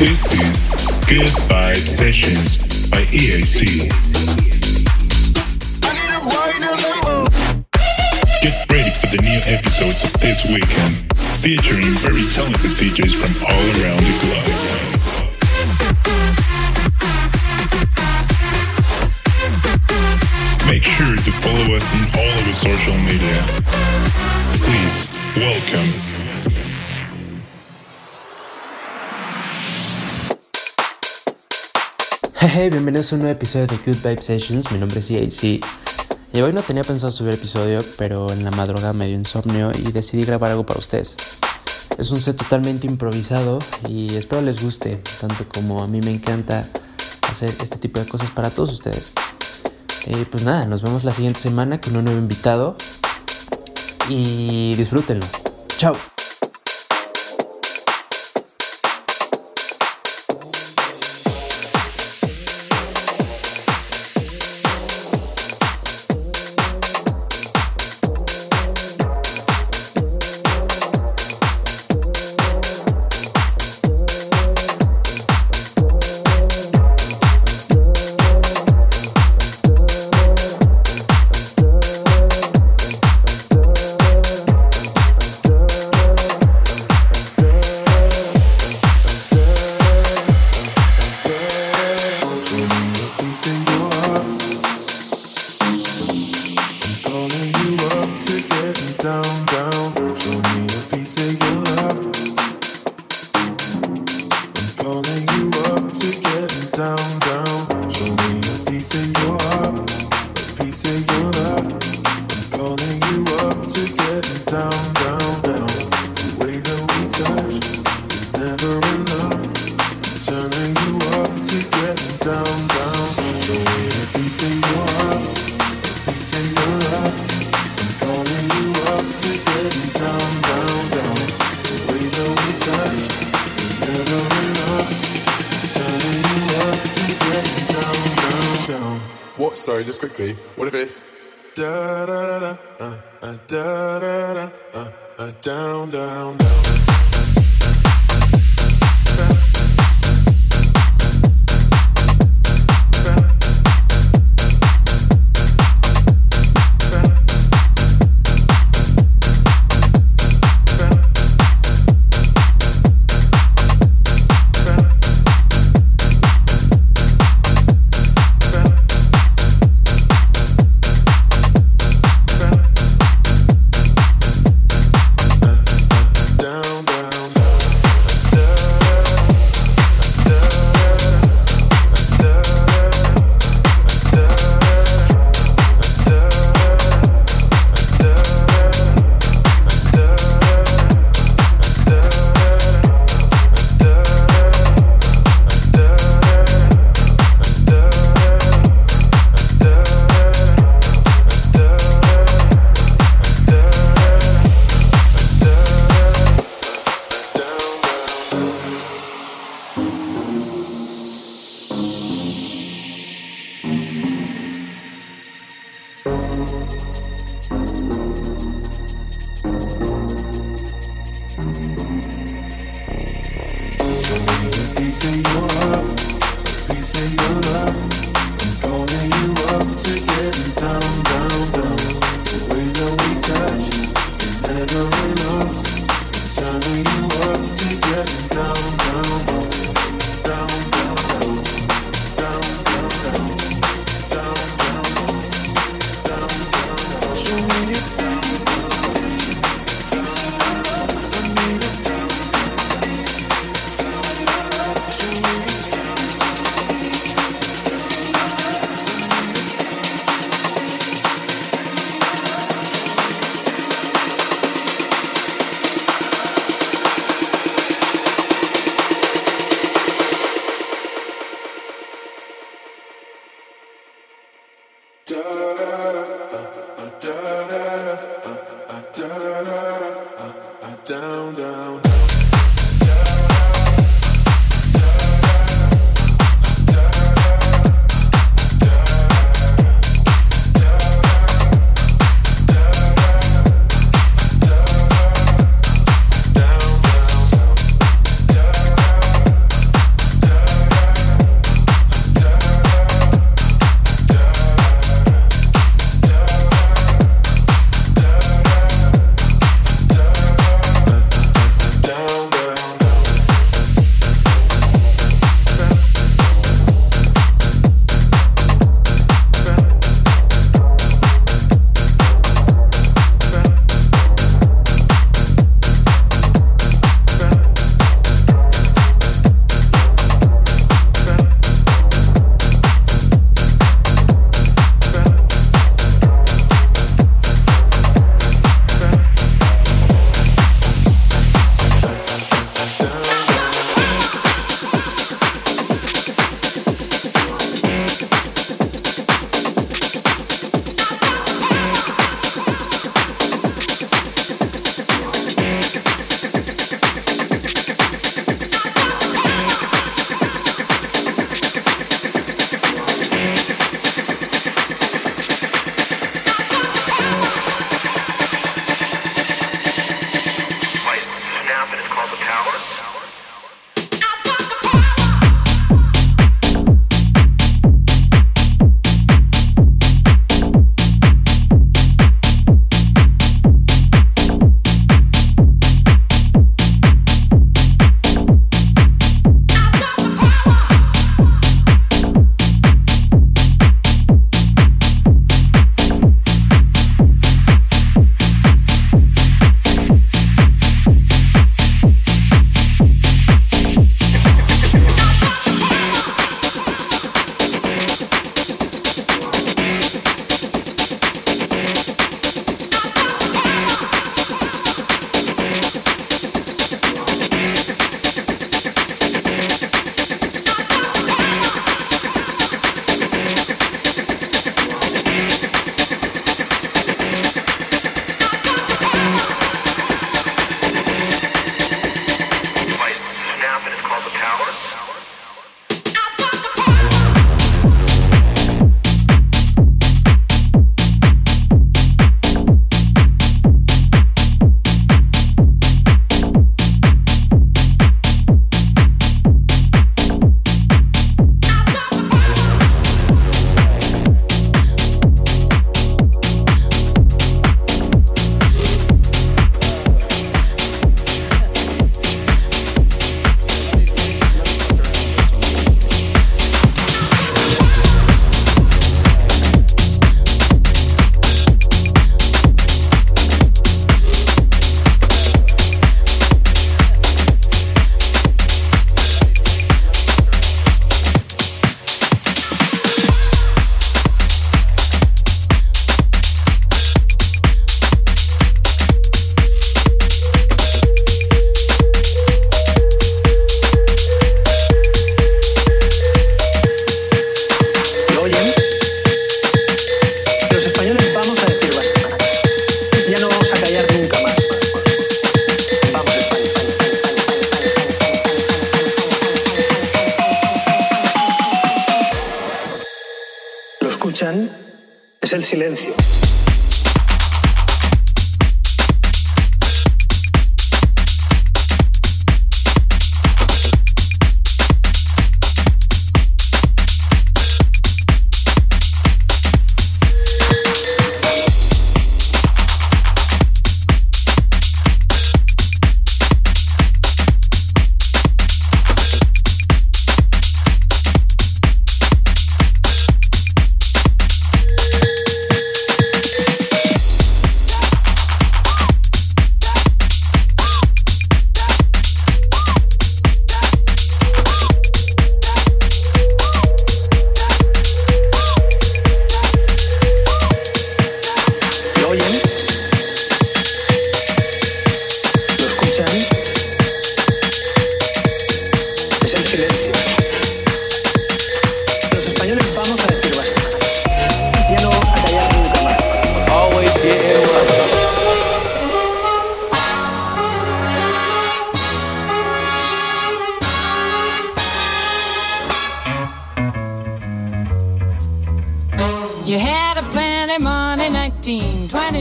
This is Good Vibe Sessions by EAC. Get ready for the new episodes of this weekend, featuring very talented DJs from all around the globe. Make sure to follow us on all of our social media. Please, welcome Hey, bienvenidos a un nuevo episodio de Good Vibe Sessions. Mi nombre es EAC. Y hoy no tenía pensado subir episodio, pero en la madrugada me dio insomnio y decidí grabar algo para ustedes. Es un set totalmente improvisado y espero les guste, tanto como a mí me encanta hacer este tipo de cosas para todos ustedes. Pues nada, nos vemos la siguiente semana con un nuevo invitado y disfrútenlo. Chao. da da da da da da da down down down.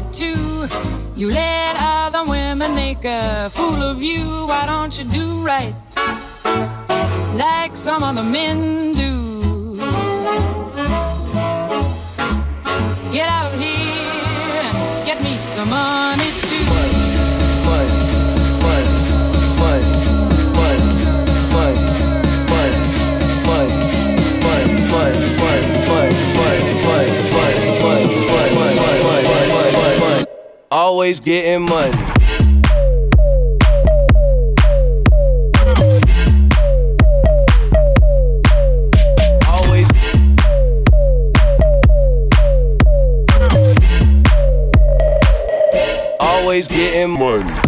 wanted. You let other women make a fool of you. Why don't you do right like some other men do? Get out of here and get me some money. always getting money. Always, always getting money.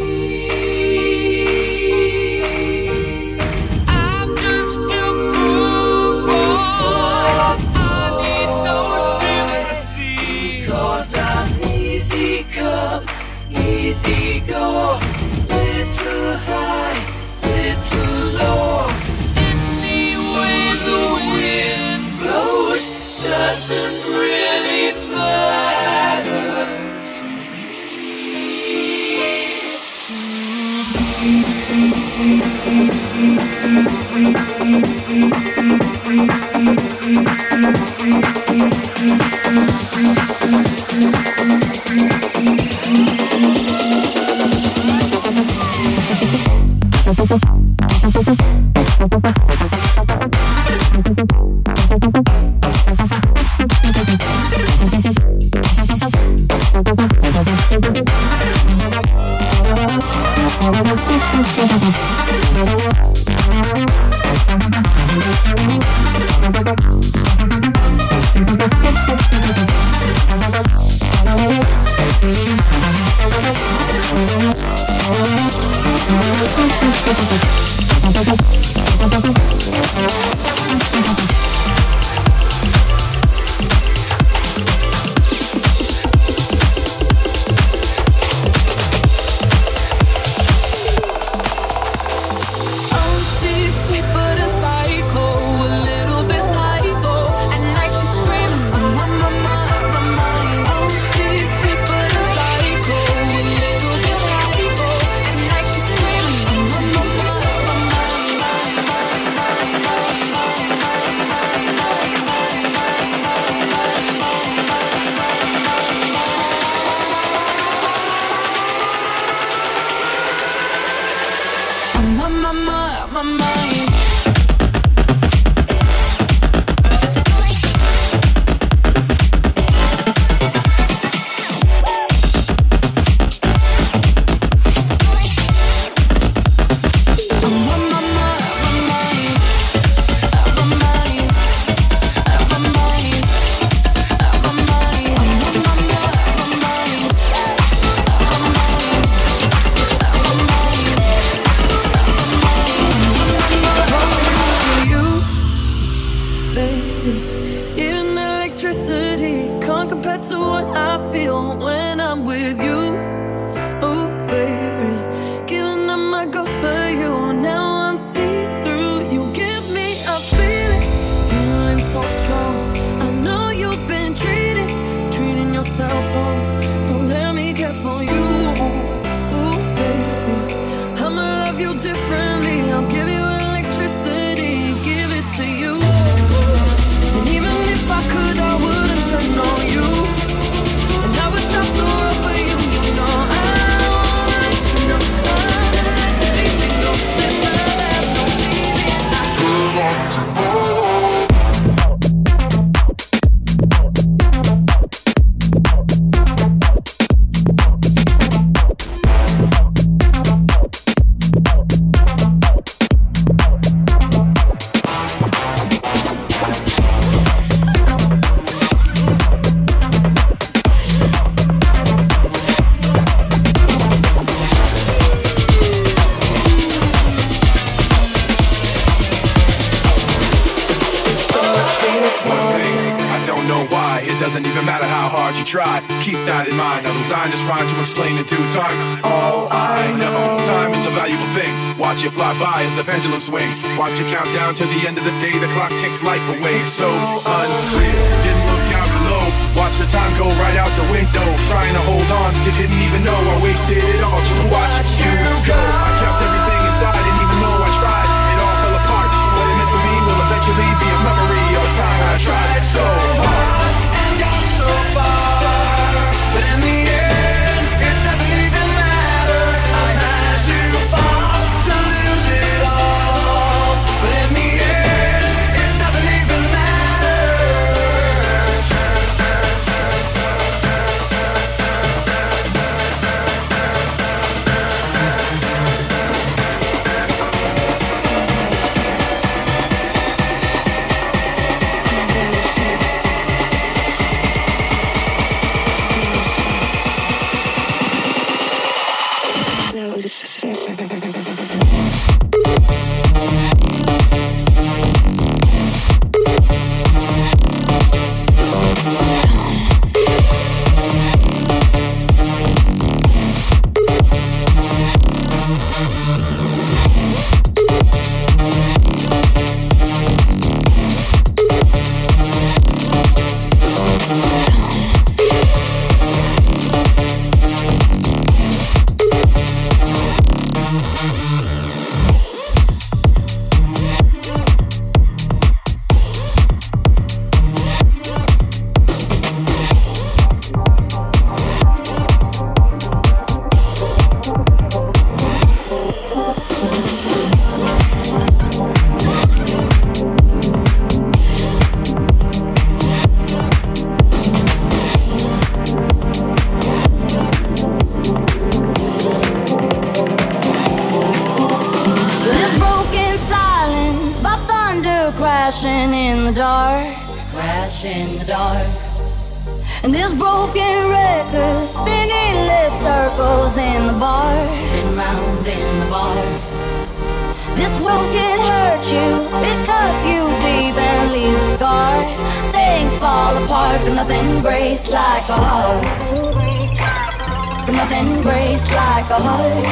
your little high, little low. Anyway, the wind blows doesn't really matter. designed this rhyme to explain it due time. All I know, time is a valuable thing. Watch it fly by as the pendulum swings. Watch it count down to the end of the day. The clock ticks life away. So unreal. Didn't look out below. Watch the time go right out the window. Trying to hold on to didn't even know I wasted it all to watch you go. I kept everything inside, and even though I tried, it all fell apart. What it meant to me will eventually be a memory of time I tried. So. In the dark. And this broken record spinning less circles in the bar, and round in the bar. This world can hurt you, it cuts you deep and leaves a scar. Things fall apart, but nothing breaks like a heart. But nothing breaks like a heart.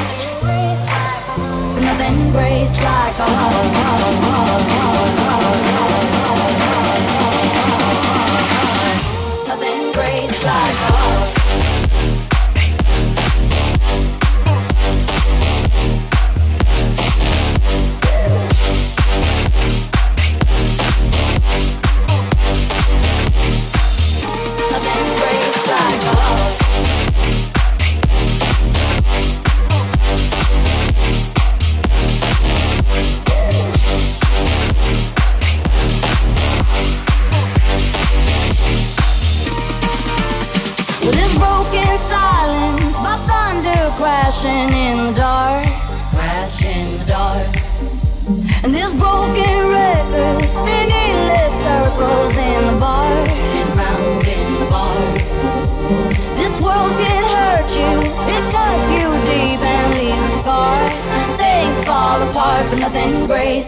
But nothing breaks like a heart. Nothing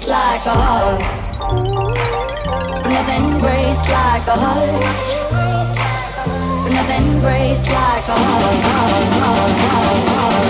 breaks like a heart. Nothing breaks like a heart. Nothing breaks like a heart. heart